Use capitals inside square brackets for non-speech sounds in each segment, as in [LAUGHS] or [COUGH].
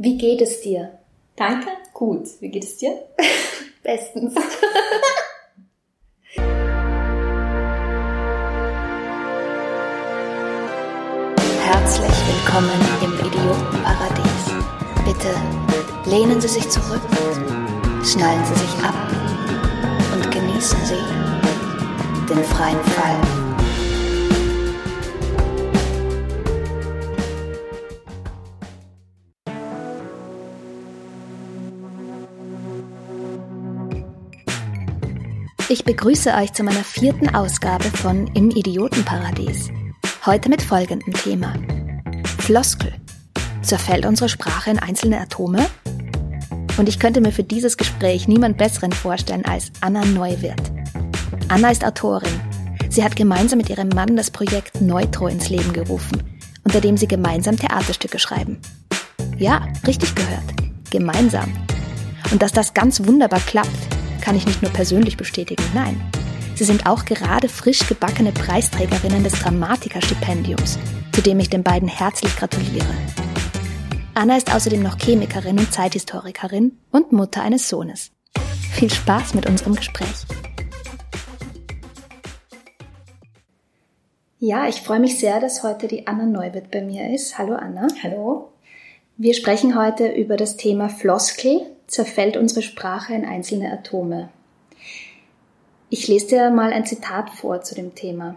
Wie geht es dir? Danke, gut. Wie geht es dir? [LAUGHS] Bestens. [LAUGHS] Herzlich willkommen im Idiotenparadies. Bitte lehnen Sie sich zurück, schnallen Sie sich ab und genießen Sie den freien Fall. Ich begrüße euch zu meiner vierten Ausgabe von Im Idiotenparadies. Heute mit folgendem Thema. Floskel. Zerfällt unsere Sprache in einzelne Atome? Und ich könnte mir für dieses Gespräch niemand besseren vorstellen als Anna Neuwirth. Anna ist Autorin. Sie hat gemeinsam mit ihrem Mann das Projekt Neutro ins Leben gerufen, unter dem sie gemeinsam Theaterstücke schreiben. Ja, richtig gehört. Gemeinsam. Und dass das ganz wunderbar klappt, kann ich nicht nur persönlich bestätigen, nein. Sie sind auch gerade frisch gebackene Preisträgerinnen des Dramatikerstipendiums, zu dem ich den beiden herzlich gratuliere. Anna ist außerdem noch Chemikerin und Zeithistorikerin und Mutter eines Sohnes. Viel Spaß mit unserem Gespräch. Ja, ich freue mich sehr, dass heute die Anna Neuwirth bei mir ist. Hallo Anna. Hallo. Wir sprechen heute über das Thema Floskel, zerfällt unsere Sprache in einzelne Atome. Ich lese dir mal ein Zitat vor zu dem Thema.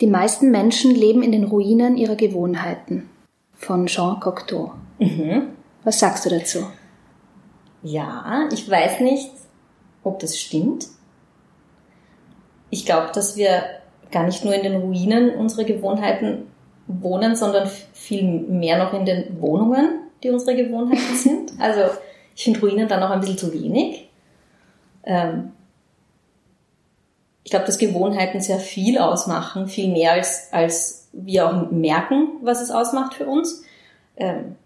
Die meisten Menschen leben in den Ruinen ihrer Gewohnheiten. Von Jean Cocteau. Mhm. Was sagst du dazu? Ja, ich weiß nicht, ob das stimmt. Ich glaube, dass wir gar nicht nur in den Ruinen unserer Gewohnheiten wohnen, sondern viel mehr noch in den Wohnungen die unsere Gewohnheiten [LAUGHS] sind. Also ich finde Ruinen dann auch ein bisschen zu wenig. Ähm, ich glaube, dass Gewohnheiten sehr viel ausmachen, viel mehr als, als wir auch merken, was es ausmacht für uns. Ähm,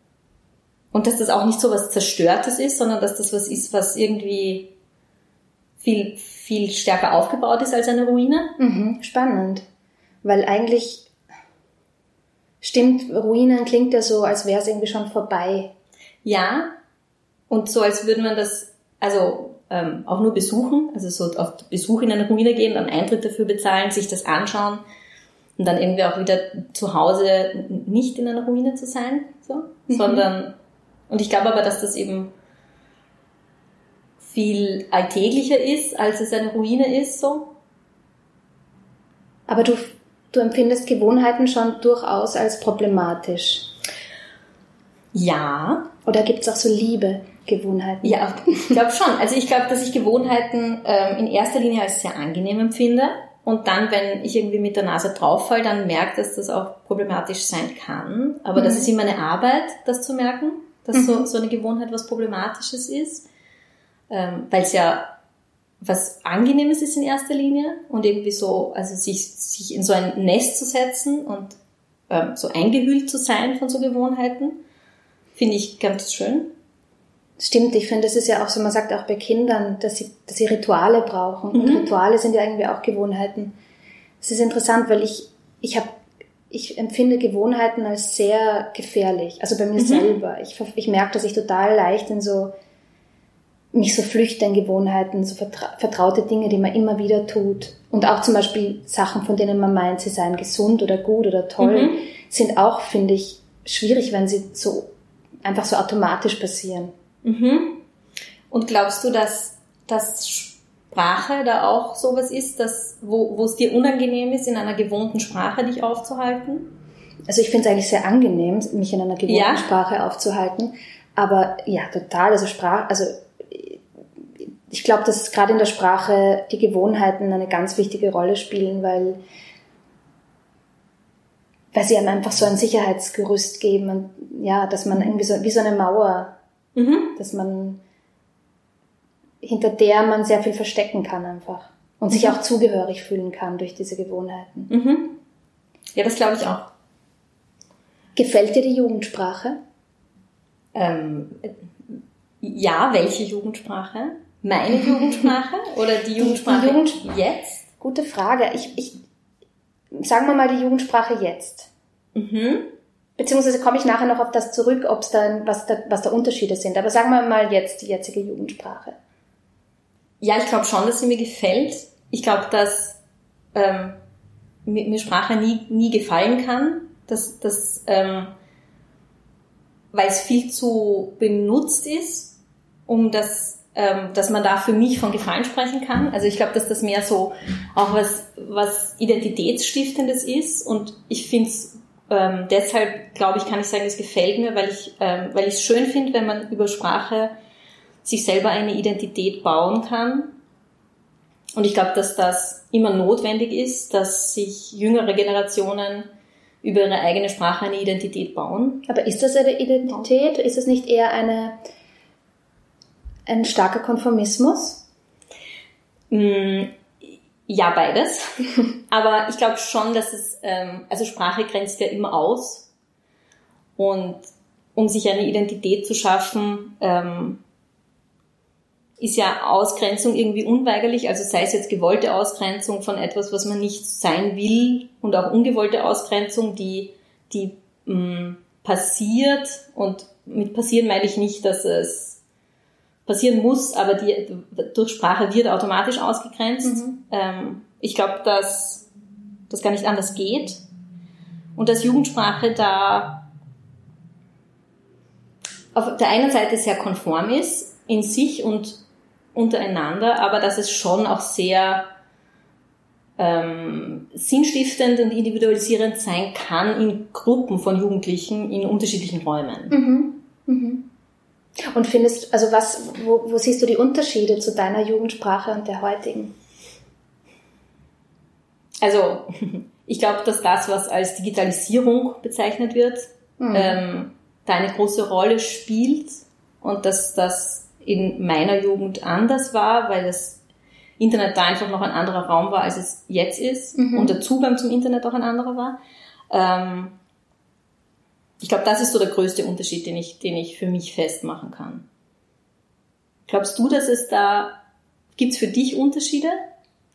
und dass das auch nicht so was Zerstörtes ist, sondern dass das was ist, was irgendwie viel, viel stärker aufgebaut ist als eine Ruine. Mhm, spannend. Weil eigentlich Stimmt, Ruinen klingt ja so, als wäre es irgendwie schon vorbei. Ja, und so als würde man das, also ähm, auch nur besuchen, also so auf Besuch in eine Ruine gehen, dann Eintritt dafür bezahlen, sich das anschauen und dann irgendwie auch wieder zu Hause nicht in einer Ruine zu sein, so, mhm. sondern, und ich glaube aber, dass das eben viel alltäglicher ist, als es eine Ruine ist, so. Aber du Du empfindest Gewohnheiten schon durchaus als problematisch. Ja. Oder gibt es auch so Liebe Gewohnheiten? Ja, ich glaube schon. Also ich glaube, dass ich Gewohnheiten ähm, in erster Linie als sehr angenehm empfinde. Und dann, wenn ich irgendwie mit der Nase drauf fall, dann merke, dass das auch problematisch sein kann. Aber mhm. das ist immer eine Arbeit, das zu merken, dass mhm. so, so eine Gewohnheit was Problematisches ist. Ähm, Weil es ja was Angenehmes ist in erster Linie und irgendwie so, also sich, sich in so ein Nest zu setzen und ähm, so eingehüllt zu sein von so Gewohnheiten, finde ich ganz schön. Stimmt, ich finde, das ist ja auch so, man sagt auch bei Kindern, dass sie, dass sie Rituale brauchen. Mhm. Und Rituale sind ja irgendwie auch Gewohnheiten. Es ist interessant, weil ich, ich habe, ich empfinde Gewohnheiten als sehr gefährlich. Also bei mir mhm. selber. Ich, ich merke, dass ich total leicht in so mich so flüchte in Gewohnheiten, so vertra vertraute Dinge, die man immer wieder tut. Und auch zum Beispiel Sachen, von denen man meint, sie seien gesund oder gut oder toll, mhm. sind auch, finde ich, schwierig, wenn sie so einfach so automatisch passieren. Mhm. Und glaubst du, dass, dass Sprache da auch sowas ist, dass, wo, wo es dir unangenehm ist, in einer gewohnten Sprache dich aufzuhalten? Also ich finde es eigentlich sehr angenehm, mich in einer gewohnten ja? Sprache aufzuhalten. Aber ja, total. Also Sprache, also ich glaube, dass gerade in der Sprache die Gewohnheiten eine ganz wichtige Rolle spielen, weil, weil sie einem einfach so ein Sicherheitsgerüst geben und ja, dass man irgendwie so, wie so eine Mauer, mhm. dass man, hinter der man sehr viel verstecken kann einfach und mhm. sich auch zugehörig fühlen kann durch diese Gewohnheiten. Mhm. Ja, das glaube ich auch. Gefällt dir die Jugendsprache? Ähm, ja, welche Jugendsprache? Meine [LAUGHS] Jugendsprache oder die Jugendsprache die, die Jugend jetzt? Gute Frage. Ich, ich, sagen wir mal die Jugendsprache jetzt. Mhm. beziehungsweise komme ich nachher noch auf das zurück, ob es dann, was da, was da Unterschiede sind. Aber sagen wir mal jetzt die jetzige Jugendsprache. Ja, ich glaube schon, dass sie mir gefällt. Ich glaube, dass ähm, mir, mir Sprache nie, nie gefallen kann, dass, dass ähm, weil es viel zu benutzt ist, um das ähm, dass man da für mich von Gefallen sprechen kann. Also ich glaube, dass das mehr so auch was, was Identitätsstiftendes ist und ich finde es ähm, deshalb, glaube ich, kann ich sagen, es gefällt mir, weil ich ähm, es schön finde, wenn man über Sprache sich selber eine Identität bauen kann. Und ich glaube, dass das immer notwendig ist, dass sich jüngere Generationen über ihre eigene Sprache eine Identität bauen. Aber ist das eine Identität? Ist es nicht eher eine ein starker Konformismus? Mm, ja, beides. [LAUGHS] Aber ich glaube schon, dass es, ähm, also Sprache grenzt ja immer aus. Und um sich eine Identität zu schaffen, ähm, ist ja Ausgrenzung irgendwie unweigerlich, also sei es jetzt gewollte Ausgrenzung von etwas, was man nicht sein will und auch ungewollte Ausgrenzung, die, die mh, mm, passiert und mit passieren meine ich nicht, dass es passieren muss, aber die durch Sprache wird automatisch ausgegrenzt. Mhm. Ähm, ich glaube, dass das gar nicht anders geht und dass Jugendsprache da auf der einen Seite sehr konform ist in sich und untereinander, aber dass es schon auch sehr ähm, sinnstiftend und individualisierend sein kann in Gruppen von Jugendlichen in unterschiedlichen Räumen. Mhm. Mhm. Und findest, also was, wo, wo siehst du die Unterschiede zu deiner Jugendsprache und der heutigen? Also, [LAUGHS] ich glaube, dass das, was als Digitalisierung bezeichnet wird, mhm. ähm, da eine große Rolle spielt und dass das in meiner Jugend anders war, weil das Internet da einfach noch ein anderer Raum war, als es jetzt ist mhm. und der Zugang zum Internet auch ein anderer war. Ähm, ich glaube, das ist so der größte Unterschied, den ich, den ich für mich festmachen kann. Glaubst du, dass es da, gibt's für dich Unterschiede?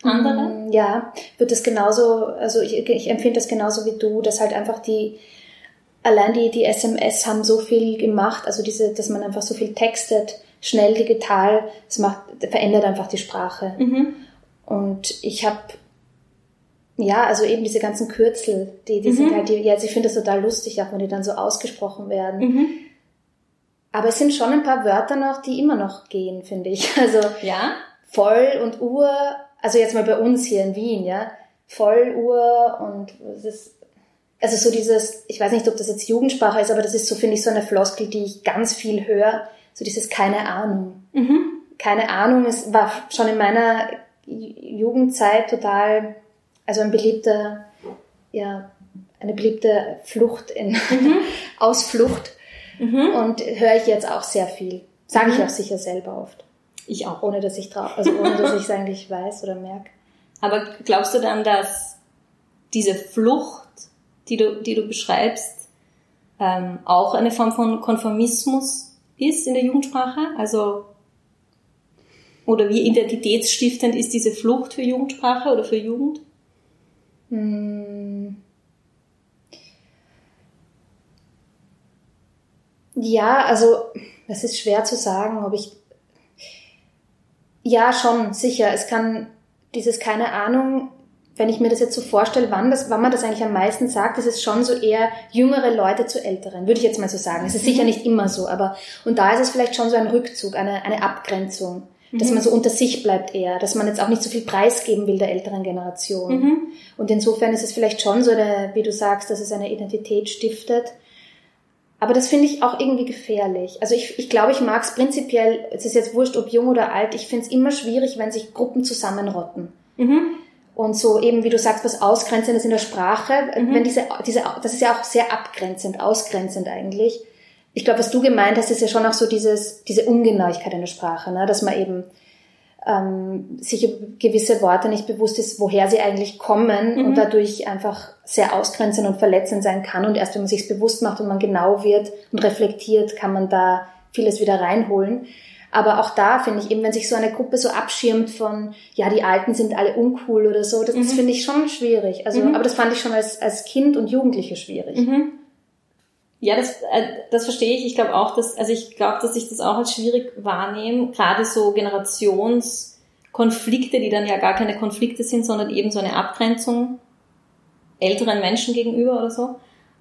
Andere? Mm, ja, wird es genauso, also ich, ich empfinde das genauso wie du, dass halt einfach die, allein die, die SMS haben so viel gemacht, also diese, dass man einfach so viel textet, schnell digital, es macht, verändert einfach die Sprache. Mhm. Und ich habe ja, also eben diese ganzen Kürzel, die, die mhm. sind halt, die, ja, also ich finde das total lustig, auch wenn die dann so ausgesprochen werden. Mhm. Aber es sind schon ein paar Wörter noch, die immer noch gehen, finde ich. [LAUGHS] Also ja? voll und Uhr, also jetzt mal bei uns hier in Wien, ja, Volluhr und es ist, also so dieses, ich weiß nicht, ob das jetzt Jugendsprache ist, aber das ist so, finde ich, so eine Floskel, die ich ganz viel höre, so dieses keine Ahnung. Mhm. Keine Ahnung, es war schon in meiner Jugendzeit total also ein beliebter, ja, eine beliebte Flucht in mhm. [LAUGHS] Ausflucht. Mhm. Und höre ich jetzt auch sehr viel. Sage ich mhm. auch sicher selber oft. Ich auch. Ohne dass ich drauf, also ohne dass ich es eigentlich weiß oder merke. Aber glaubst du dann, dass diese Flucht, die du, die du beschreibst, ähm, auch eine Form von Konformismus ist in der Jugendsprache? Also oder wie identitätsstiftend ist diese Flucht für Jugendsprache oder für Jugend? Hm. Ja, also das ist schwer zu sagen, ob ich. Ja, schon, sicher. Es kann dieses keine Ahnung, wenn ich mir das jetzt so vorstelle, wann, das, wann man das eigentlich am meisten sagt, ist es schon so eher jüngere Leute zu älteren, würde ich jetzt mal so sagen. Es ist sicher mhm. nicht immer so, aber und da ist es vielleicht schon so ein Rückzug, eine, eine Abgrenzung dass mhm. man so unter sich bleibt eher, dass man jetzt auch nicht so viel preisgeben will der älteren Generation. Mhm. Und insofern ist es vielleicht schon so, eine, wie du sagst, dass es eine Identität stiftet. Aber das finde ich auch irgendwie gefährlich. Also ich, ich glaube, ich mag es prinzipiell, es ist jetzt wurscht, ob jung oder alt, ich finde es immer schwierig, wenn sich Gruppen zusammenrotten. Mhm. Und so eben, wie du sagst, was Ausgrenzendes in der Sprache, mhm. wenn diese, diese, das ist ja auch sehr abgrenzend, ausgrenzend eigentlich ich glaube, was du gemeint hast, ist ja schon auch so dieses, diese Ungenauigkeit in der Sprache, ne? dass man eben ähm, sich gewisse Worte nicht bewusst ist, woher sie eigentlich kommen mhm. und dadurch einfach sehr ausgrenzend und verletzend sein kann. Und erst wenn man sich bewusst macht und man genau wird und reflektiert, kann man da vieles wieder reinholen. Aber auch da finde ich eben, wenn sich so eine Gruppe so abschirmt von, ja, die Alten sind alle uncool oder so, das, mhm. das finde ich schon schwierig. Also, mhm. aber das fand ich schon als, als Kind und Jugendliche schwierig. Mhm. Ja, das, äh, das verstehe ich. Ich glaube auch, dass, also ich glaube, dass ich das auch als schwierig wahrnehme. Gerade so Generationskonflikte, die dann ja gar keine Konflikte sind, sondern eben so eine Abgrenzung älteren Menschen gegenüber oder so.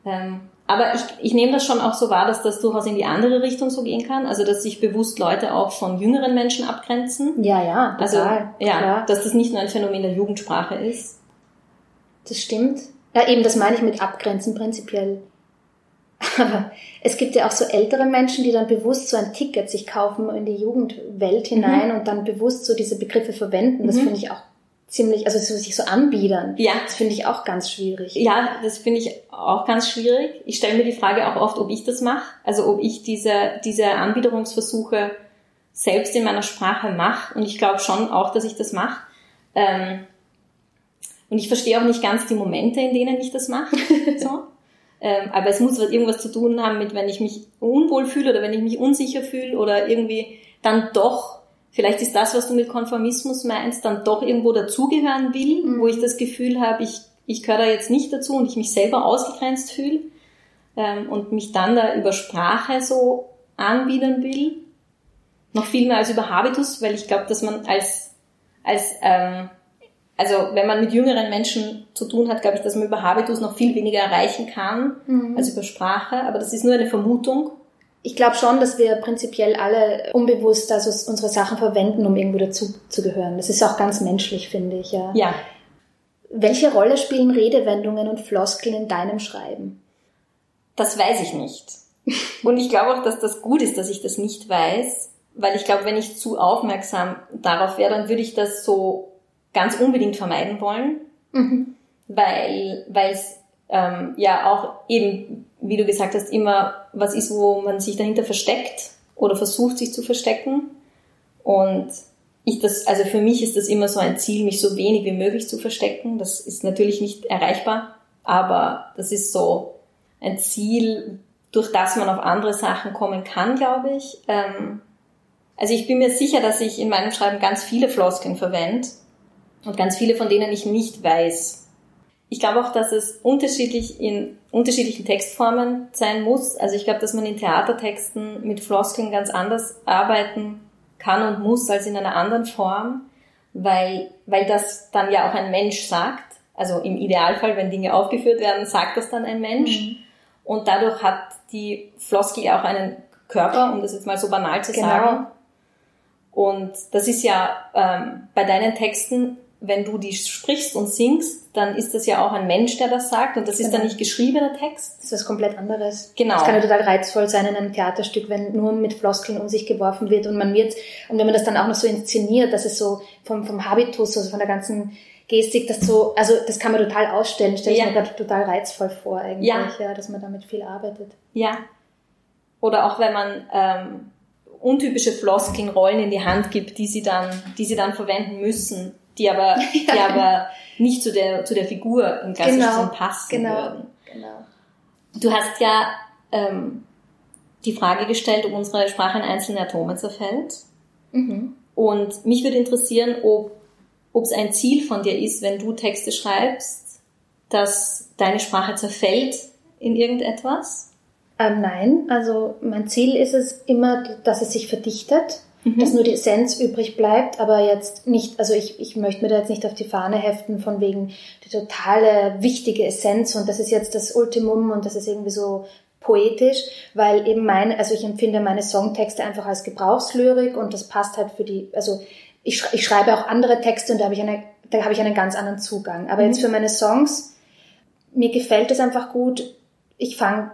Ähm, aber ich, ich nehme das schon auch so wahr, dass das durchaus in die andere Richtung so gehen kann. Also, dass sich bewusst Leute auch von jüngeren Menschen abgrenzen. Ja, ja, Also, total. ja, klar. dass das nicht nur ein Phänomen der Jugendsprache ist. Das stimmt. Ja, eben, das meine ich mit Abgrenzen prinzipiell. Aber [LAUGHS] es gibt ja auch so ältere Menschen, die dann bewusst so ein Ticket sich kaufen in die Jugendwelt hinein und dann bewusst so diese Begriffe verwenden. Das Mhm. finde ich auch ziemlich, also so sich so anbiedern. Ja, Das finde ich auch ganz schwierig. Ja, das finde ich auch ganz schwierig. Ich stelle mir die Frage auch oft, ob ich das mache. Also ob ich diese, diese Anbiederungsversuche selbst in meiner Sprache mache. Und ich glaube schon auch, dass ich das mache. Ähm, und ich verstehe auch nicht ganz die Momente, in denen ich das mache. [LAUGHS] so. Ähm, aber es muss irgendwas zu tun haben mit, wenn ich mich unwohl fühle oder wenn ich mich unsicher fühle oder irgendwie dann doch, vielleicht ist das, was du mit Konformismus meinst, dann doch irgendwo dazugehören will, Mhm. wo ich das Gefühl habe, ich, ich gehöre da jetzt nicht dazu und ich mich selber ausgegrenzt fühle ähm, und mich dann da über Sprache so anbiedern will. Noch viel mehr als über Habitus, weil ich glaube, dass man als, als ähm, also wenn man mit jüngeren Menschen zu tun hat, glaube ich, dass man über Habitus noch viel weniger erreichen kann Mhm. als über Sprache. Aber das ist nur eine Vermutung. Ich glaube schon, dass wir prinzipiell alle unbewusst also unsere Sachen verwenden, um irgendwo dazu zu gehören. Das ist auch ganz menschlich, finde ich, ja. Ja, Welche Rolle spielen Redewendungen und Floskeln in deinem Schreiben? das weiß ich nicht. Und ich glaube auch, dass das gut ist, dass ich das nicht weiß, weil ich glaube, wenn ich zu aufmerksam darauf wäre, dann würde ich das so ganz unbedingt vermeiden wollen. Mhm. weil weil es ähm, ja auch eben, wie du gesagt hast, immer was ist, wo man sich dahinter versteckt oder versucht, sich zu verstecken. Und ich das, also für mich ist das immer so ein Ziel, mich so wenig wie möglich zu verstecken. Das ist natürlich nicht erreichbar, aber das ist so ein Ziel, durch das man auf andere Sachen kommen kann, glaube ich. Ähm, also ich bin mir sicher, dass ich in meinem Schreiben ganz viele Floskeln verwende und ganz viele von denen ich nicht weiß. Ich glaube auch, dass es unterschiedlich in unterschiedlichen Textformen sein muss. Also ich glaube, dass man in Theatertexten mit Floskeln ganz anders arbeiten kann und muss als in einer anderen Form, weil, weil das dann ja auch ein Mensch sagt. Also im Idealfall, wenn Dinge aufgeführt werden, sagt das dann ein Mensch. Mhm. Und dadurch hat die Floskel ja auch einen Körper, um das jetzt mal so banal zu Genau. sagen. Und das ist ja ähm, bei deinen Texten, wenn du die sprichst und singst, dann ist das ja auch ein Mensch, der das sagt. Und das ist Genau. dann nicht geschriebener Text. Das ist was komplett anderes. Genau. Das kann ja total reizvoll sein in einem Theaterstück, wenn nur mit Floskeln um sich geworfen wird und man wird, und wenn man das dann auch noch so inszeniert, dass es so vom, vom Habitus, also von der ganzen Gestik, das so, also das kann man total ausstellen, stelle ich Ja. mir gerade total reizvoll vor eigentlich, Ja. ja. dass man damit viel arbeitet. Ja. Oder auch wenn man ähm, untypische Floskeln Rollen in die Hand gibt, die sie dann, die sie dann verwenden müssen, die aber, [LAUGHS] die aber nicht zu der, zu der Figur im klassischen Genau, Sinn passen genau. würden. Genau. Du hast ja ähm, die Frage gestellt, ob unsere Sprache in einzelne Atome zerfällt. Mhm. Und mich würde interessieren, ob ob es ein Ziel von dir ist, wenn du Texte schreibst, dass deine Sprache zerfällt in irgendetwas. Ähm, nein, also mein Ziel ist es immer, dass es sich verdichtet, Mhm. dass nur die Essenz übrig bleibt, aber jetzt nicht, also ich, ich möchte mir da jetzt nicht auf die Fahne heften von wegen die totale wichtige Essenz und das ist jetzt das Ultimum und das ist irgendwie so poetisch, weil eben meine, also ich empfinde meine Songtexte einfach als Gebrauchslyrik und das passt halt für die, also ich, sch- ich schreibe auch andere Texte und da habe ich eine, da habe ich einen ganz anderen Zugang. Aber jetzt für meine Songs, mir gefällt es einfach gut. Ich fange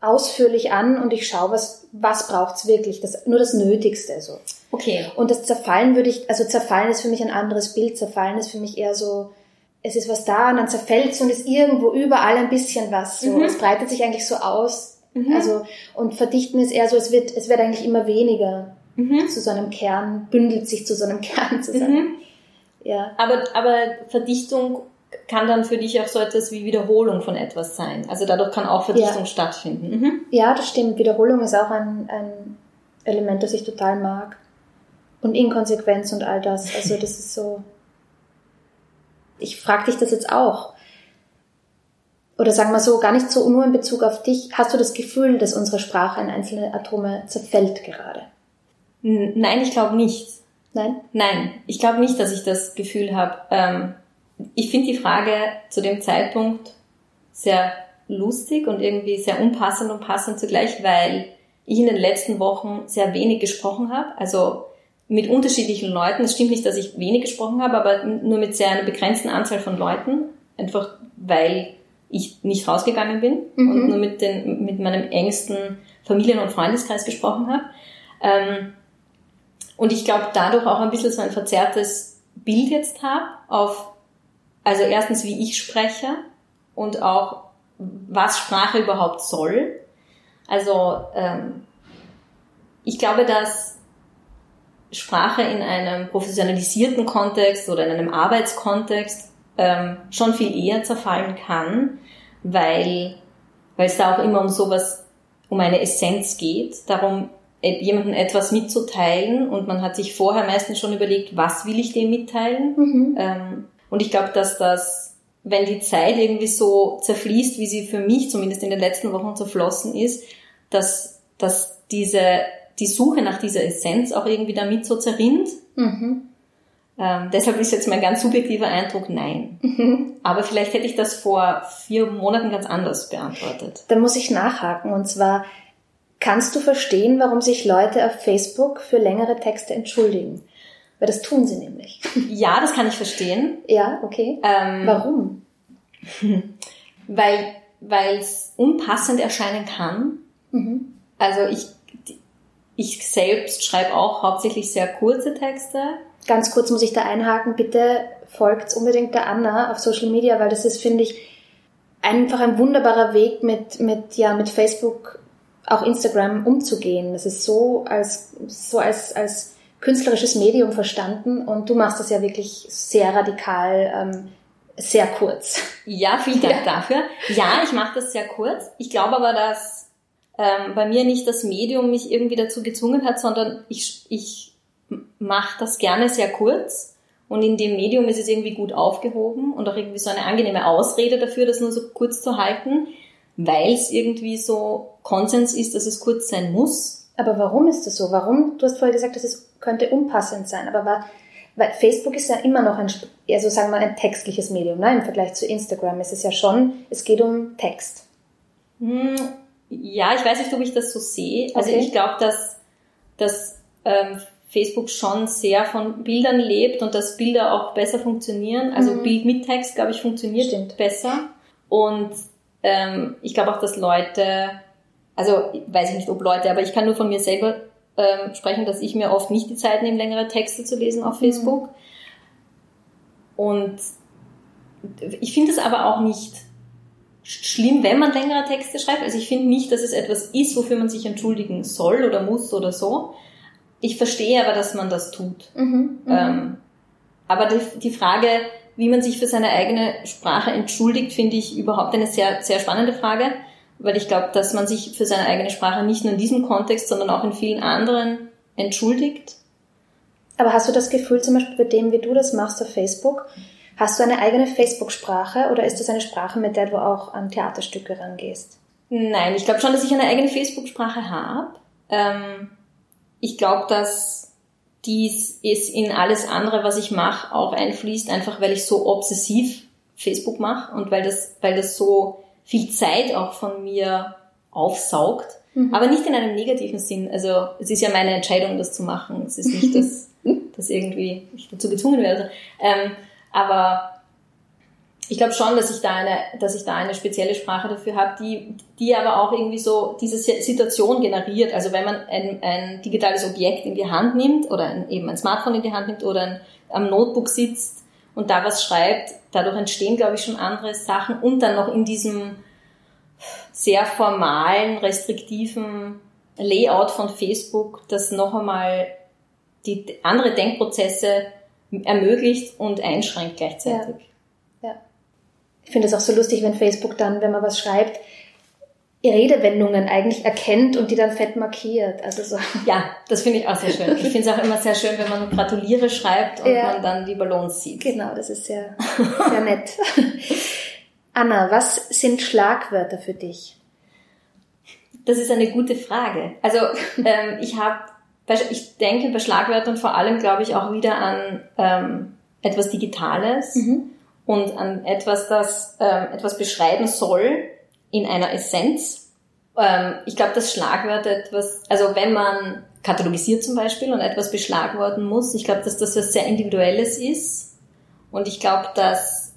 ausführlich an und ich schaue, was, was braucht's wirklich. Das, nur das Nötigste, so. Okay. Und das Zerfallen würde ich, also Zerfallen ist für mich ein anderes Bild. Zerfallen ist für mich eher so, es ist was da und dann zerfällt's und ist irgendwo überall ein bisschen was. So. Mhm. Es breitet sich eigentlich so aus. Mhm. Also, und verdichten ist eher so, es wird, es wird eigentlich immer weniger Mhm. zu so einem Kern, bündelt sich zu so einem [LAUGHS] Kern zusammen. Mhm. Ja. Aber, aber Verdichtung kann dann für dich auch so etwas wie Wiederholung von etwas sein. Also dadurch kann auch Verdichtung Ja. stattfinden. Mhm. Ja, das stimmt. Wiederholung ist auch ein, ein Element, das ich total mag. Und Inkonsequenz und all das. Also das ist so. Ich frage dich das jetzt auch. oder sagen wir so, gar nicht so nur in Bezug auf dich, hast du das Gefühl, dass unsere Sprache in einzelne Atome zerfällt gerade? Nein, ich glaube nicht. Nein? Nein, ich glaube nicht, dass ich das Gefühl habe. Ähm, ich finde die Frage zu dem Zeitpunkt sehr lustig und irgendwie sehr unpassend und passend zugleich, weil ich in den letzten Wochen sehr wenig gesprochen habe. Also mit unterschiedlichen Leuten. Es stimmt nicht, dass ich wenig gesprochen habe, aber nur mit sehr einer begrenzten Anzahl von Leuten. Einfach weil ich nicht rausgegangen bin mhm. und nur mit, den, mit meinem engsten Familien- und Freundeskreis gesprochen habe. Ähm, und ich glaube, dadurch auch ein bisschen so ein verzerrtes Bild jetzt habe auf, also erstens, wie ich spreche und auch, was Sprache überhaupt soll. Also ähm, ich glaube, dass Sprache in einem professionalisierten Kontext oder in einem Arbeitskontext ähm, schon viel eher zerfallen kann, weil, weil es da auch immer um sowas, um eine Essenz geht, darum jemandem etwas mitzuteilen und man hat sich vorher meistens schon überlegt, was will ich dem mitteilen. Mhm. Ähm, und ich glaube, dass das, wenn die Zeit irgendwie so zerfließt, wie sie für mich zumindest in den letzten Wochen zerflossen ist, dass, dass diese, die Suche nach dieser Essenz auch irgendwie damit so zerrinnt. Mhm. Ähm, deshalb ist jetzt mein ganz subjektiver Eindruck nein. Mhm. Aber vielleicht hätte ich das vor vier Monaten ganz anders beantwortet. Da muss ich nachhaken. Und zwar, kannst du verstehen, warum sich Leute auf Facebook für längere Texte entschuldigen? Weil das tun sie nämlich. [LAUGHS] Ja, das kann ich verstehen. Ja, okay. Ähm, warum? [LAUGHS] Weil weil es unpassend erscheinen kann. Mhm. Also ich, ich selbst schreibe auch hauptsächlich sehr kurze Texte ganz kurz muss ich da einhaken, bitte folgt unbedingt der Anna auf Social Media, weil das ist, finde ich, einfach ein wunderbarer Weg mit, mit, ja, mit Facebook, auch Instagram umzugehen. Das ist so als, so als, als künstlerisches Medium verstanden und du machst das ja wirklich sehr radikal, ähm, sehr kurz. Ja, vielen Dank ja. dafür. Ja, ich mache das sehr kurz. Ich glaube aber, dass ähm, bei mir nicht das Medium mich irgendwie dazu gezwungen hat, sondern ich, ich mache das gerne sehr kurz und in dem Medium ist es irgendwie gut aufgehoben und auch irgendwie so eine angenehme Ausrede dafür, das nur so kurz zu halten, weil es irgendwie so Konsens ist, dass es kurz sein muss. Aber warum ist das so? Warum? Du hast vorher gesagt, dass es könnte unpassend sein, aber war, weil Facebook ist ja immer noch ein, also sagen wir ein textliches Medium, ne? Im Vergleich zu Instagram ist es ja schon, es geht um Text. Hm, ja, ich weiß nicht, ob ich das so sehe. Also okay. ich glaube, dass, dass ähm, Facebook schon sehr von Bildern lebt und dass Bilder auch besser funktionieren. Also mhm. Bild mit Text, glaube ich, funktioniert Stimmt. besser. Und ähm, ich glaube auch, dass Leute, also weiß ich nicht, ob Leute, aber ich kann nur von mir selber ähm, sprechen, dass ich mir oft nicht die Zeit nehme, längere Texte zu lesen auf mhm. Facebook. Mhm. Und ich finde es aber auch nicht schlimm, wenn man längere Texte schreibt. Also ich finde nicht, dass es etwas ist, wofür man sich entschuldigen soll oder muss oder so. Ich verstehe aber, dass man das tut. Mhm, mhm, ähm, aber die, die Frage, wie man sich für seine eigene Sprache entschuldigt, finde ich überhaupt eine sehr, sehr spannende Frage, weil ich glaube, dass man sich für seine eigene Sprache nicht nur in diesem Kontext, sondern auch in vielen anderen entschuldigt. Aber hast du das Gefühl, zum Beispiel bei dem, wie du das machst auf Facebook, hast du eine eigene Facebook-Sprache oder ist das eine Sprache, mit der du auch an Theaterstücke rangehst? Nein, ich glaube schon, dass ich eine eigene Facebook-Sprache habe. Ähm, ich glaube, dass dies ist in alles andere, was ich mache, auch einfließt, einfach weil ich so obsessiv Facebook mache und weil das, weil das so viel Zeit auch von mir aufsaugt. Mhm. Aber nicht in einem negativen Sinn. Also es ist ja meine Entscheidung, das zu machen. Es ist nicht, dass, [LAUGHS] dass irgendwie ich dazu gezwungen werde. Ähm, aber ich glaube schon, dass ich da eine, dass ich da eine spezielle Sprache dafür habe, die, die aber auch irgendwie so diese Situation generiert. Also wenn man ein, ein digitales Objekt in die Hand nimmt oder ein, eben ein Smartphone in die Hand nimmt oder ein, am Notebook sitzt und da was schreibt, dadurch entstehen, glaube ich, schon andere Sachen und dann noch in diesem sehr formalen, restriktiven Layout von Facebook, das noch einmal die andere Denkprozesse ermöglicht und einschränkt gleichzeitig. Ja. Ich finde es auch so lustig, wenn Facebook dann, wenn man was schreibt, Redewendungen eigentlich erkennt und die dann fett markiert. Also so. [LAUGHS] Ja, das finde ich auch sehr schön. Ich finde es auch immer sehr schön, wenn man Gratuliere schreibt und ja. man dann die Ballons sieht. Genau, das ist sehr, sehr nett. [LAUGHS] Anna, was sind Schlagwörter für dich? Das ist eine gute Frage. Also ähm, ich habe, ich denke bei Schlagwörtern vor allem, glaube ich, auch wieder an ähm, etwas Digitales mhm. und an etwas, das ähm, etwas beschreiben soll in einer Essenz. Ähm, ich glaube, dass Schlagwörter etwas, also wenn man katalogisiert zum Beispiel und etwas beschlagworten muss, ich glaube, dass das was sehr Individuelles ist. Und ich glaube, dass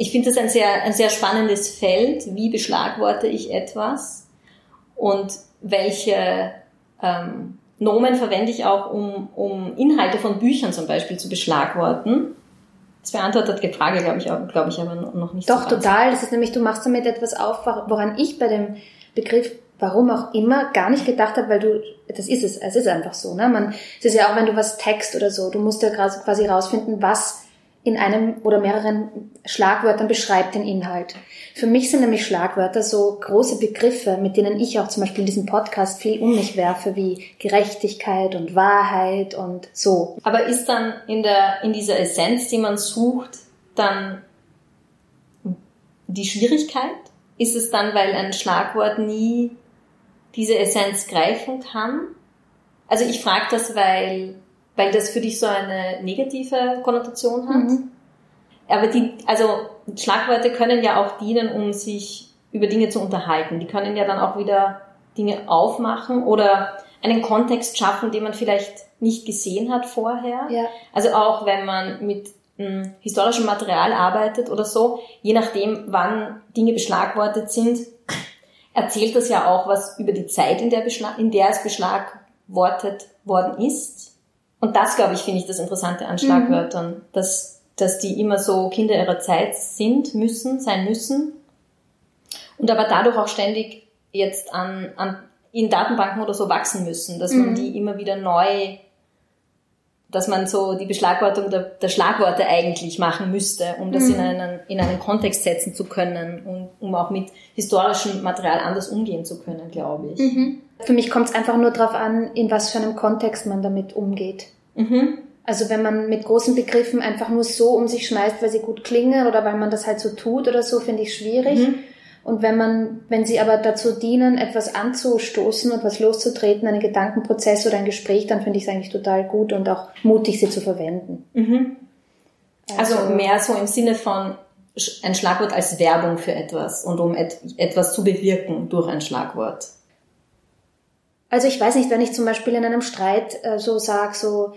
ich finde das ein sehr, ein sehr spannendes Feld. Wie beschlagworte ich etwas? Und welche ähm, Nomen verwende ich auch, um, um Inhalte von Büchern zum Beispiel zu beschlagworten? Das beantwortet die Frage, glaube ich, glaube ich, aber noch nicht Doch, so total. Das ist nämlich, du machst damit etwas auf, woran ich bei dem Begriff warum auch immer gar nicht gedacht habe, weil du, das ist es, es ist einfach so, ne? Man, es ist ja auch, wenn du was text oder so, du musst ja quasi rausfinden, was in einem oder mehreren Schlagwörtern beschreibt den Inhalt. Für mich sind nämlich Schlagwörter so große Begriffe, mit denen ich auch zum Beispiel in diesem Podcast viel um mich werfe, wie Gerechtigkeit und Wahrheit und so. Aber ist dann in der, in dieser Essenz, die man sucht, dann die Schwierigkeit? Ist es dann, weil ein Schlagwort nie diese Essenz greifen kann? Also ich frage das, weil weil das für dich so eine negative Konnotation hat. Mhm. Aber die, also Schlagworte können ja auch dienen, um sich über Dinge zu unterhalten. Die können ja dann auch wieder Dinge aufmachen oder einen Kontext schaffen, den man vielleicht nicht gesehen hat vorher. Ja. Also auch wenn man mit hm, historischem Material arbeitet oder so, je nachdem, wann Dinge beschlagwortet sind, erzählt das ja auch was über die Zeit, in der, in der es beschlagwortet worden ist. Und das, glaube ich, finde ich das Interessante an Schlagwörtern, mhm. dass, dass die immer so Kinder ihrer Zeit sind, müssen, sein müssen. Und aber dadurch auch ständig jetzt an, an in Datenbanken oder so wachsen müssen, dass mhm. man die immer wieder neu, dass man so die Beschlagwortung der, der Schlagworte eigentlich machen müsste, um das mhm. in, einen, in einen Kontext setzen zu können und um auch mit historischem Material anders umgehen zu können, glaube ich. Mhm. Für mich kommt es einfach nur darauf an, in was für einem Kontext man damit umgeht. Mhm. Also wenn man mit großen Begriffen einfach nur so um sich schmeißt, weil sie gut klingen oder weil man das halt so tut oder so, finde ich schwierig. Mhm. Und wenn man, wenn sie aber dazu dienen, etwas anzustoßen und was loszutreten, einen Gedankenprozess oder ein Gespräch, dann finde ich es eigentlich total gut und auch mutig, sie zu verwenden. Mhm. Also, also, mehr so im Sinne von ein Schlagwort als Werbung für etwas und um et etwas zu bewirken durch ein Schlagwort. Also ich weiß nicht, wenn ich zum Beispiel in einem Streit äh, so sag, so,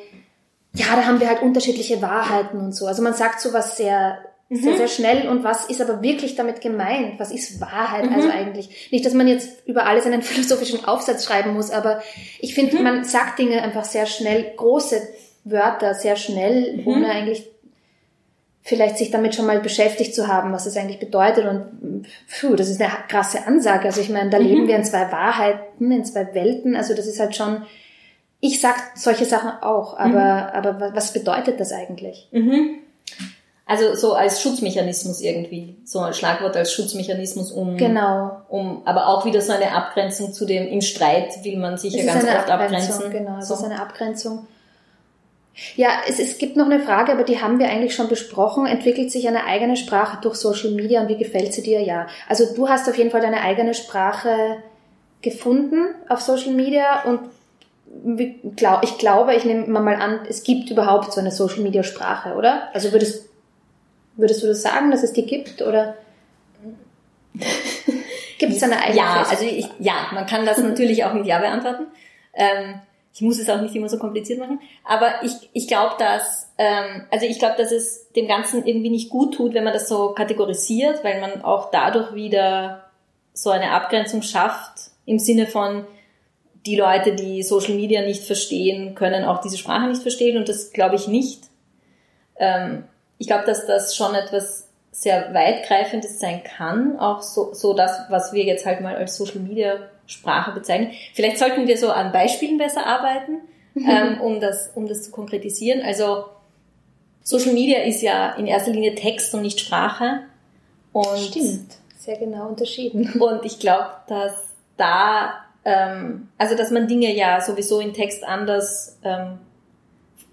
ja, da haben wir halt unterschiedliche Wahrheiten und so. Also man sagt sowas sehr, mhm. sehr, sehr schnell und was ist aber wirklich damit gemeint? Was ist Wahrheit mhm. also eigentlich? Nicht, dass man jetzt über alles einen [LAUGHS] philosophischen Aufsatz schreiben muss, aber ich finde, mhm. man sagt Dinge einfach sehr schnell, große Wörter sehr schnell, mhm. ohne eigentlich vielleicht sich damit schon mal beschäftigt zu haben, was es eigentlich bedeutet. Und pfuh, das ist eine krasse Ansage. Also ich meine, da mhm. leben wir in zwei Wahrheiten, in zwei Welten. Also das ist halt schon, ich sag solche Sachen auch, aber, mhm. aber was bedeutet das eigentlich? Mhm. Also so als Schutzmechanismus irgendwie, so ein Schlagwort als Schutzmechanismus, um, genau. um, aber auch wieder so eine Abgrenzung zu dem, im Streit will man sich ja ganz oft abgrenzen. Genau, es so. ist eine Abgrenzung. Ja, es, es gibt noch eine Frage, aber die haben wir eigentlich schon besprochen. Entwickelt sich eine eigene Sprache durch Social Media und wie gefällt sie dir? Ja. Also du hast auf jeden Fall deine eigene Sprache gefunden auf Social Media und ich glaube, ich nehme mal an, es gibt überhaupt so eine Social Media Sprache, oder? Also würdest, würdest du das sagen, dass es die gibt oder? [LAUGHS] gibt es eine eigene? Ja, also ich, ja, man kann das [LAUGHS] natürlich auch mit Ja beantworten. Ähm, ich muss es auch nicht immer so kompliziert machen, aber ich, ich glaube, dass, ähm, also ich glaube, dass es dem Ganzen irgendwie nicht gut tut, wenn man das so kategorisiert, weil man auch dadurch wieder so eine Abgrenzung schafft im Sinne von, die Leute, die Social Media nicht verstehen, können auch diese Sprache nicht verstehen und das glaube ich nicht. Ähm, ich glaube, dass das schon etwas sehr weitgreifendes sein kann, auch so, so das, was wir jetzt halt mal als Social Media Sprache bezeichnen. Vielleicht sollten wir so an Beispielen besser arbeiten, ähm, um, das, um das zu konkretisieren. Also Social Media ist ja in erster Linie Text und nicht Sprache. Und Stimmt, sehr genau unterschieden. [LAUGHS] Und ich glaube, dass da, ähm, also dass man Dinge ja sowieso in Text anders ähm,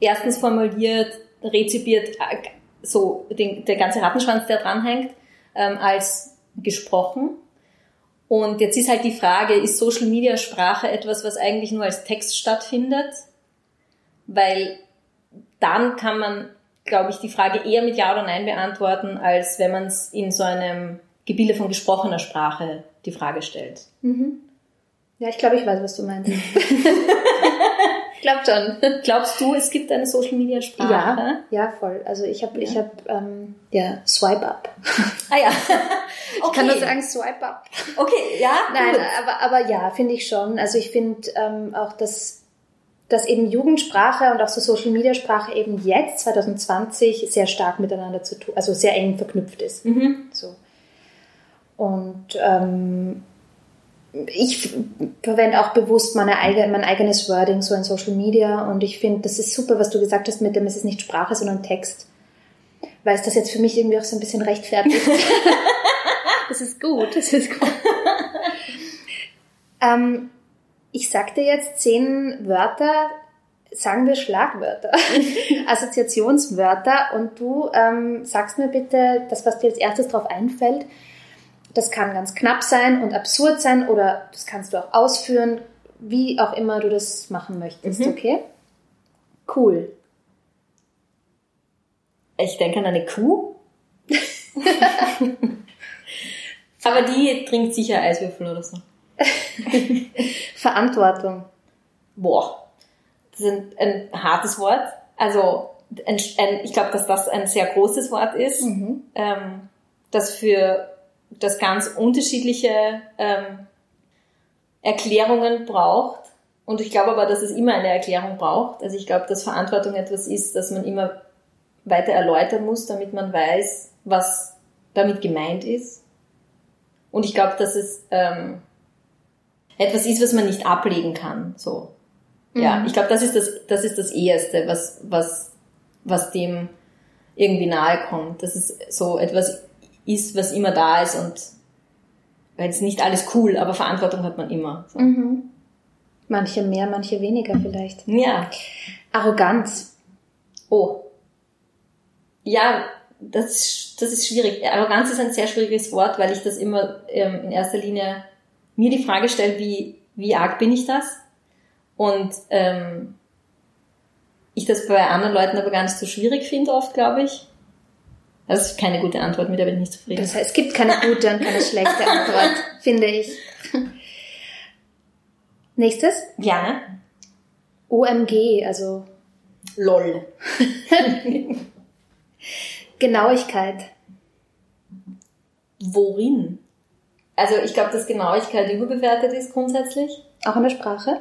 erstens formuliert, rezipiert, äh, so den, der ganze Rattenschwanz, der dranhängt, ähm, als gesprochen. Und jetzt ist halt die Frage, ist Social Media Sprache etwas, was eigentlich nur als Text stattfindet? Weil dann kann man, glaube ich, die Frage eher mit Ja oder Nein beantworten, als wenn man es in so einem Gebilde von gesprochener Sprache die Frage stellt. Mhm. Ja, ich glaube, ich weiß, was du meinst. [LAUGHS] glaube schon. [LAUGHS] Glaubst du, es gibt eine Social Media Sprache? Ja, ja, voll. Also ich habe, ja. ich habe, ähm, ja, Swipe Up. [LAUGHS] Ah ja. Okay. [LAUGHS] Ich kann nur sagen Swipe Up. Okay, ja. Nein, aber, aber ja, finde ich schon. Also ich finde ähm, auch, dass, dass eben Jugendsprache und auch so Social Media Sprache eben jetzt 2020 sehr stark miteinander zu tun, also sehr eng verknüpft ist. Mhm. So. Und ähm, ich verwende auch bewusst meine eigene, mein eigenes Wording so in Social Media und ich finde, das ist super, was du gesagt hast mit dem, es ist nicht Sprache, sondern Text. Weil es das jetzt für mich irgendwie auch so ein bisschen rechtfertigt. [LAUGHS] das ist gut, das ist gut. [LAUGHS] ähm, ich sagte jetzt zehn Wörter, sagen wir Schlagwörter, [LAUGHS] Assoziationswörter und du ähm, sagst mir bitte das, was dir als erstes drauf einfällt das kann ganz knapp sein und absurd sein oder das kannst du auch ausführen, wie auch immer du das machen möchtest, mhm. okay? Cool. Ich denke an eine Kuh. [LAUGHS] Aber die trinkt sicher Eiswürfel oder so. [LAUGHS] Verantwortung. Boah, das ist ein, ein hartes Wort. Also ein, ein, ich glaube, dass das ein sehr großes Wort ist, mhm. ähm, das für das ganz unterschiedliche ähm, Erklärungen braucht. Und ich glaube aber, dass es immer eine Erklärung braucht. Also ich glaube, dass Verantwortung etwas ist, das man immer weiter erläutern muss, damit man weiß, was damit gemeint ist. Und ich glaube, dass es ähm, etwas ist, was man nicht ablegen kann. So. Mhm. Ja, ich glaube, das ist das, das ist das Eheste, was, was, was dem irgendwie nahe kommt. Das ist so etwas ist, was immer da ist und weil es nicht alles cool, aber Verantwortung hat man immer. So. Mhm. Manche mehr, manche weniger vielleicht. Ja. Arroganz. Oh. Ja, das ist, das ist schwierig. Arroganz ist ein sehr schwieriges Wort, weil ich das immer ähm, in erster Linie mir die Frage stelle, wie, wie arg bin ich das? Und ähm, ich das bei anderen Leuten aber gar nicht so schwierig finde oft, glaube ich. Das ist keine gute Antwort, mit der bin ich nicht zufrieden. Das heißt, es gibt keine gute und keine schlechte Antwort, [LAUGHS] finde ich. Nächstes? Ja. OMG, also. LOL. [LAUGHS] Genauigkeit. Worin? Also ich glaube, dass Genauigkeit überbewertet ist grundsätzlich. Auch in der Sprache?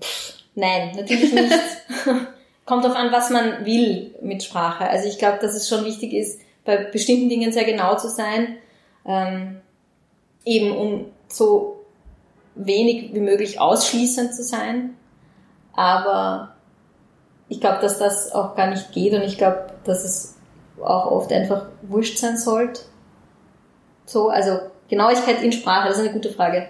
Pff, nein, natürlich nicht. [LAUGHS] kommt darauf an, was man will mit Sprache. Also ich glaube, dass es schon wichtig ist, bei bestimmten Dingen sehr genau zu sein, ähm, eben um so wenig wie möglich ausschließend zu sein. Aber ich glaube, dass das auch gar nicht geht und ich glaube, dass es auch oft einfach wurscht sein sollte. So, also Genauigkeit in Sprache, das ist eine gute Frage.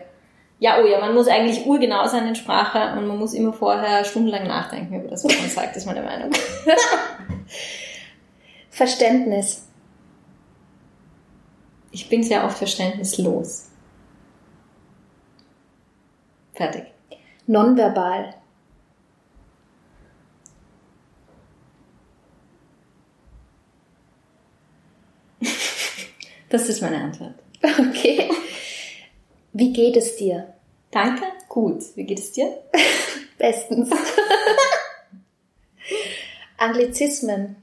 Ja, oh ja, man muss eigentlich urgenau sein in Sprache und man muss immer vorher stundenlang nachdenken über das, was man sagt, ist meine Meinung. [LAUGHS] Verständnis. Ich bin sehr oft verständnislos. Fertig. Nonverbal. [LAUGHS] Das ist meine Antwort. Okay. Wie geht es dir? Danke, gut. Wie geht es dir? [LAUGHS] Bestens. [LAUGHS] Anglizismen.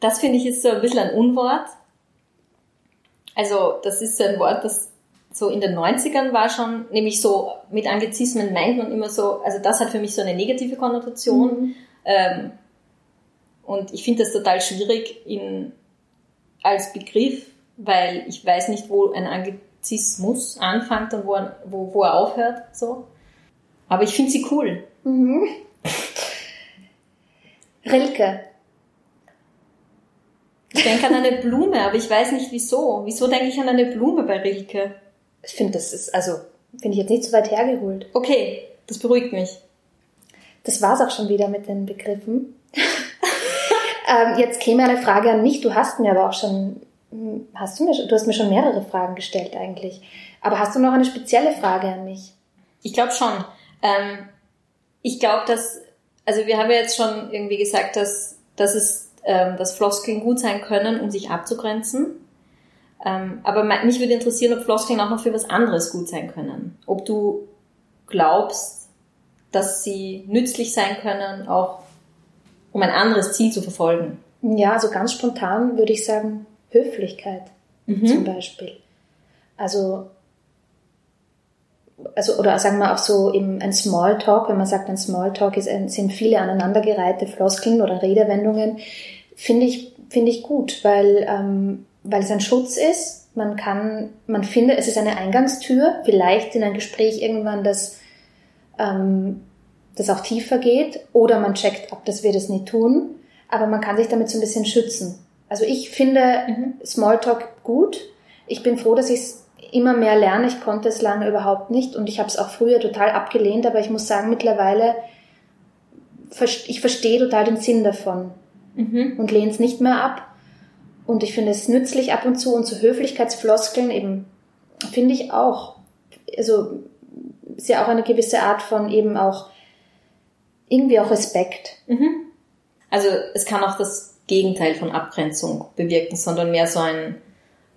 Das finde ich ist so ein bisschen ein Unwort. Also, das ist so ein Wort, das so in den 90ern war schon, nämlich so mit Anglizismen meint man immer so, also das hat für mich so eine negative Konnotation. Mhm. Ähm, und ich finde das total schwierig in, als Begriff, weil ich weiß nicht, wo ein Anglizismus Zismus anfängt und wo er, wo, wo er aufhört. So. Aber ich finde sie cool. Mhm. Rilke. Ich denke an eine Blume, aber ich weiß nicht wieso. Wieso denke ich an eine Blume bei Rilke? Ich finde, das ist, also, finde ich jetzt nicht so weit hergeholt. Okay, das beruhigt mich. Das war's auch schon wieder mit den Begriffen. [LAUGHS] ähm, jetzt käme eine Frage an mich. Du hast mir aber auch schon hast du mir, du hast mir schon mehrere Fragen gestellt eigentlich. Aber hast du noch eine spezielle Frage an mich? Ich glaube schon. Ähm, ich glaube, dass, also wir haben ja jetzt schon irgendwie gesagt, dass, dass es, ähm, dass Floskeln gut sein können, um sich abzugrenzen. Ähm, aber mich würde interessieren, ob Floskeln auch noch für was anderes gut sein können. Ob du glaubst, dass sie nützlich sein können, auch um ein anderes Ziel zu verfolgen. Ja, also ganz spontan würde ich sagen, Höflichkeit mhm. zum Beispiel. Also, also, oder sagen wir auch so eben ein Smalltalk, wenn man sagt, ein Smalltalk ist, sind viele aneinandergereihte Floskeln oder Redewendungen, finde ich, finde ich gut, weil, ähm, weil es ein Schutz ist. Man kann, man findet, es ist eine Eingangstür, vielleicht in ein Gespräch irgendwann, das, ähm, das auch tiefer geht, oder man checkt ab, dass wir das nie tun, aber man kann sich damit so ein bisschen schützen. Also ich finde mhm. Smalltalk gut. Ich bin froh, dass ich es immer mehr lerne. Ich konnte es lange überhaupt nicht und ich habe es auch früher total abgelehnt, aber ich muss sagen, mittlerweile, ich verstehe total den Sinn davon mhm. und lehne es nicht mehr ab. Und ich finde es nützlich ab und zu und so Höflichkeitsfloskeln eben finde ich auch. Also ist ja auch eine gewisse Art von eben auch irgendwie auch Respekt. Mhm. Also es kann auch das Gegenteil von Abgrenzung bewirken, sondern mehr so ein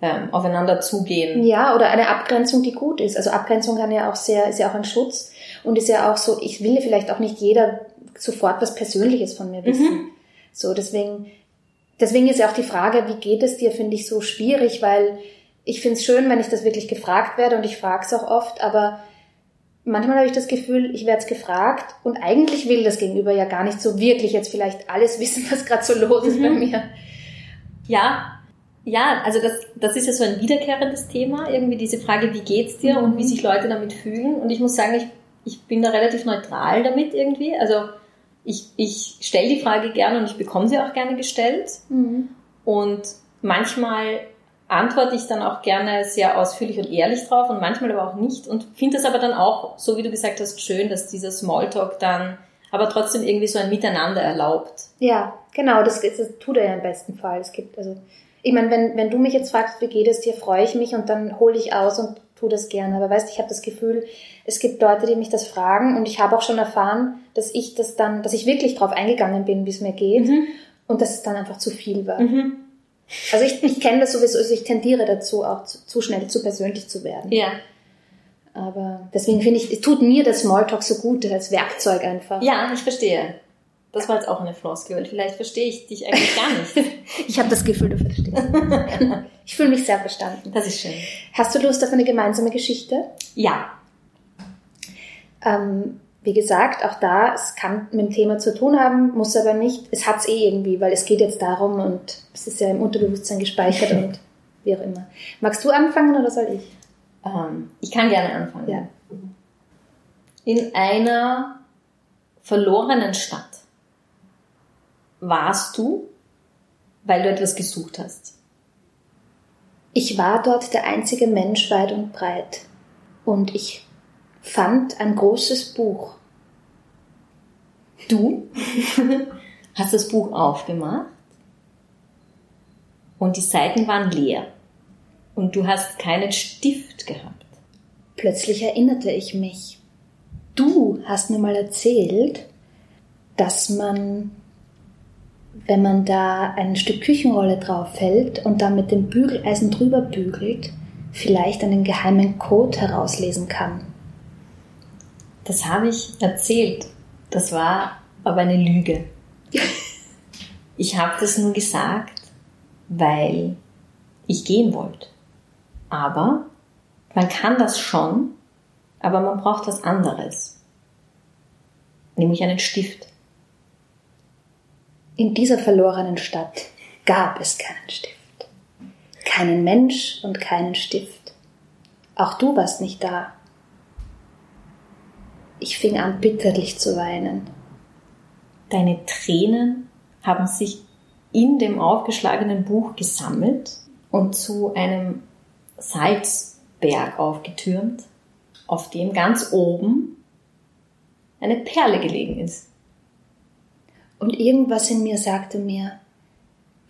ähm, aufeinander zugehen. Ja, oder eine Abgrenzung, die gut ist. Also Abgrenzung kann ja auch sehr, ist ja auch ein Schutz und ist ja auch so, ich will vielleicht auch nicht jeder sofort was Persönliches von mir wissen. Mhm. So, deswegen, deswegen ist ja auch die Frage, wie geht es dir, finde ich so schwierig, weil ich finde es schön, wenn ich das wirklich gefragt werde und ich frage es auch oft, aber manchmal habe ich das Gefühl, ich werde es gefragt und eigentlich will das Gegenüber ja gar nicht so wirklich jetzt vielleicht alles [LAUGHS] wissen, was gerade so los ist mhm. bei mir. Ja, ja, also das, das ist ja so ein wiederkehrendes Thema, irgendwie diese Frage, wie geht's dir mhm. und wie sich Leute damit fühlen. Und ich muss sagen, ich, ich bin da relativ neutral damit irgendwie. Also ich, ich stelle die Frage gerne und ich bekomme sie auch gerne gestellt. Mhm. Und manchmal antworte ich dann auch gerne sehr ausführlich und ehrlich drauf und manchmal aber auch nicht und finde das aber dann auch, so wie du gesagt hast, schön, dass dieser Smalltalk dann aber trotzdem irgendwie so ein Miteinander erlaubt. Ja, genau, das, das tut er ja im besten Fall. Es gibt also, ich meine, wenn, wenn du mich jetzt fragst, wie geht es dir, freue ich mich und dann hole ich aus und tue das gerne. Aber weißt, ich habe das Gefühl, es gibt Leute, die mich das fragen und ich habe auch schon erfahren, dass ich das dann, dass ich wirklich drauf eingegangen bin, wie es mir geht mhm. und dass es dann einfach zu viel war. Mhm. Also ich, ich kenne das sowieso, also ich tendiere dazu, auch zu, zu schnell zu persönlich zu werden. Ja. Aber deswegen finde ich, es tut mir das Smalltalk so gut, als Werkzeug einfach. Ja, ich verstehe. Das war jetzt auch eine Floskel. Vielleicht verstehe ich dich eigentlich gar nicht. [LAUGHS] ich habe das Gefühl, du verstehst. [LAUGHS] ich fühle mich sehr verstanden. Das ist schön. Hast du Lust auf eine gemeinsame Geschichte? Ja. Ähm, wie gesagt, auch da, es kann mit dem Thema zu tun haben, muss aber nicht. Es hat es eh irgendwie, weil es geht jetzt darum und es ist ja im Unterbewusstsein gespeichert und wie auch immer. Magst du anfangen oder soll ich? Ähm, ich kann gerne anfangen. Ja. In einer verlorenen Stadt warst du, weil du etwas gesucht hast. Ich war dort der einzige Mensch weit und breit und ich fand ein großes Buch. Du [LAUGHS] hast das Buch aufgemacht und die Seiten waren leer und du hast keinen Stift gehabt. Plötzlich erinnerte ich mich. Du hast mir mal erzählt, dass man, wenn man da ein Stück Küchenrolle drauf hält und dann mit dem Bügeleisen drüber bügelt, vielleicht einen geheimen Code herauslesen kann. Das habe ich erzählt. Das war aber eine Lüge. [LAUGHS] Ich habe das nur gesagt, weil ich gehen wollte. Aber man kann das schon, aber man braucht was anderes. Nämlich einen Stift. In dieser verlorenen Stadt gab es keinen Stift. Keinen Mensch und keinen Stift. Auch du warst nicht da. Ich fing an bitterlich zu weinen. Deine Tränen haben sich in dem aufgeschlagenen Buch gesammelt und zu einem Salzberg aufgetürmt, auf dem ganz oben eine Perle gelegen ist. Und irgendwas in mir sagte mir,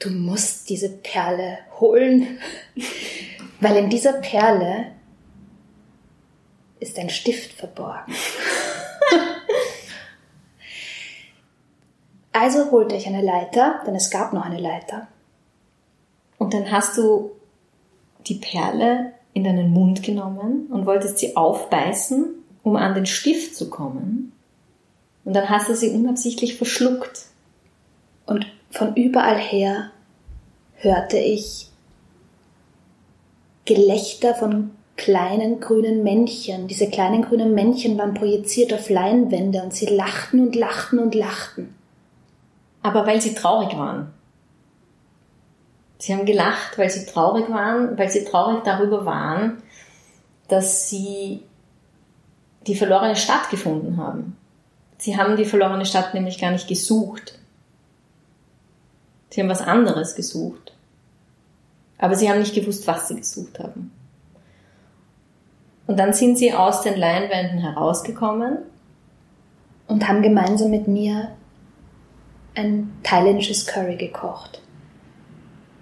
du musst diese Perle holen, [LAUGHS] weil in dieser Perle ist ein Stift verborgen. Also holte ich eine Leiter, denn es gab noch eine Leiter. Und dann hast du die Perle in deinen Mund genommen und wolltest sie aufbeißen, um an den Stift zu kommen. Und dann hast du sie unabsichtlich verschluckt. Und von überall her hörte ich Gelächter von kleinen grünen Männchen. Diese kleinen grünen Männchen waren projiziert auf Leinwände und sie lachten und lachten und lachten. Aber weil sie traurig waren. Sie haben gelacht, weil sie traurig waren, weil sie traurig darüber waren, dass sie die verlorene Stadt gefunden haben. Sie haben die verlorene Stadt nämlich gar nicht gesucht. Sie haben was anderes gesucht. Aber sie haben nicht gewusst, was sie gesucht haben. Und dann sind sie aus den Leinwänden herausgekommen. Und haben gemeinsam mit mir ein thailändisches Curry gekocht.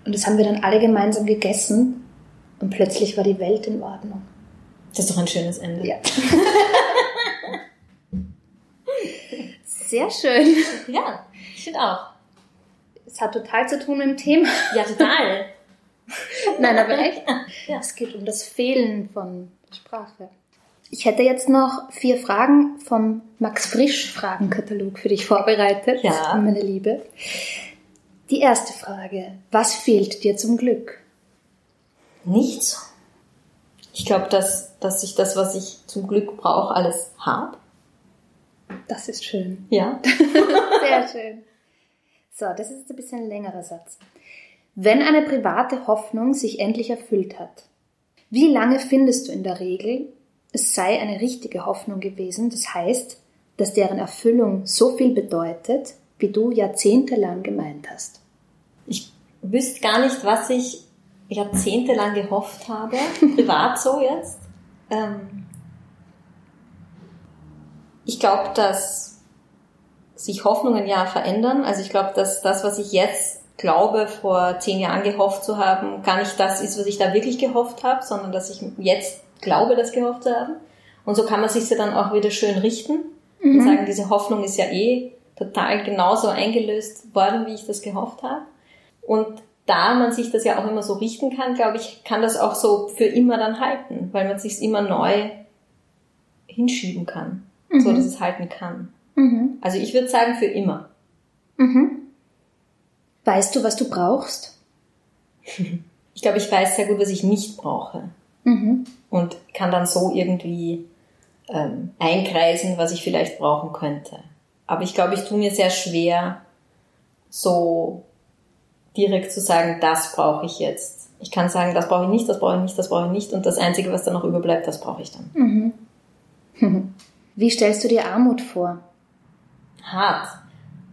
Und das haben wir dann alle gemeinsam gegessen und plötzlich war die Welt in Ordnung. Das ist doch ein schönes Ende. Ja. [LAUGHS] Sehr schön. Ja, ich finde auch. Es hat total zu tun mit dem Thema. Ja, total. [LAUGHS] Nein, aber echt. Ja. Es geht um das Fehlen von Sprache. Ich hätte jetzt noch vier Fragen vom Max Frisch Fragenkatalog für dich vorbereitet, ja. meine Liebe. Die erste Frage. Was fehlt dir zum Glück? Nichts. Ich glaube, dass, dass ich das, was ich zum Glück brauche, alles habe. Das ist schön. Ja. [LAUGHS] Sehr schön. So, das ist ein bisschen ein längerer Satz. Wenn eine private Hoffnung sich endlich erfüllt hat, wie lange findest du in der Regel, es sei eine richtige Hoffnung gewesen, das heißt, dass deren Erfüllung so viel bedeutet, wie du jahrzehntelang gemeint hast? Ich wüsste gar nicht, was ich jahrzehntelang gehofft habe, [LAUGHS] privat so jetzt. Ähm ich glaube, dass sich Hoffnungen ja verändern. Also ich glaube, dass das, was ich jetzt glaube, vor zehn Jahren gehofft zu haben, gar nicht das ist, was ich da wirklich gehofft habe, sondern dass ich jetzt glaube, das gehofft zu haben. Und so kann man sich ja dann auch wieder schön richten mhm. und sagen, diese Hoffnung ist ja eh total genauso eingelöst worden, wie ich das gehofft habe. Und da man sich das ja auch immer so richten kann, glaube ich, kann das auch so für immer dann halten, weil man sich immer neu hinschieben kann, mhm. so dass es halten kann. Mhm. Also ich würde sagen für immer. Mhm. Weißt du, was du brauchst? [LAUGHS] Ich glaube, ich weiß sehr gut, was ich nicht brauche. Mhm. Und kann dann so irgendwie ähm, einkreisen, was ich vielleicht brauchen könnte. Aber ich glaube, ich tue mir sehr schwer, so direkt zu sagen, das brauche ich jetzt. Ich kann sagen, das brauche ich nicht, das brauche ich nicht, das brauche ich nicht. Und das Einzige, was dann noch überbleibt, das brauche ich dann. Mhm. [LAUGHS] Wie stellst du dir Armut vor? Hart.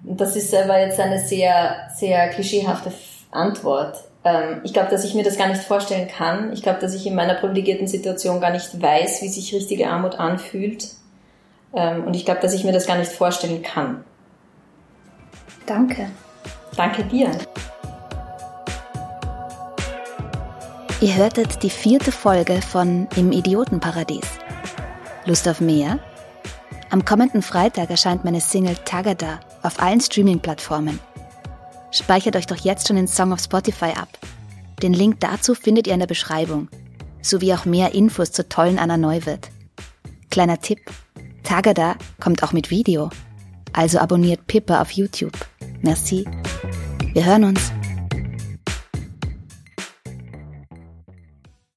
Das ist aber jetzt eine sehr, sehr klischeehafte Antwort. Ähm, ich glaube, dass ich mir das gar nicht vorstellen kann. Ich glaube, dass ich in meiner privilegierten Situation gar nicht weiß, wie sich richtige Armut anfühlt. Ähm, und ich glaube, dass ich mir das gar nicht vorstellen kann. Danke. Danke dir. Ihr hörtet die vierte Folge von Im Idiotenparadies. Lust auf mehr? Am kommenden Freitag erscheint meine Single Tagada auf allen Streaming-Plattformen. Speichert euch doch jetzt schon den Song auf Spotify ab. Den Link dazu findet ihr in der Beschreibung, sowie auch mehr Infos zur tollen Anna Neuwirth. Kleiner Tipp, Tagada kommt auch mit Video, also abonniert Pippa auf YouTube. Merci. Wir hören uns.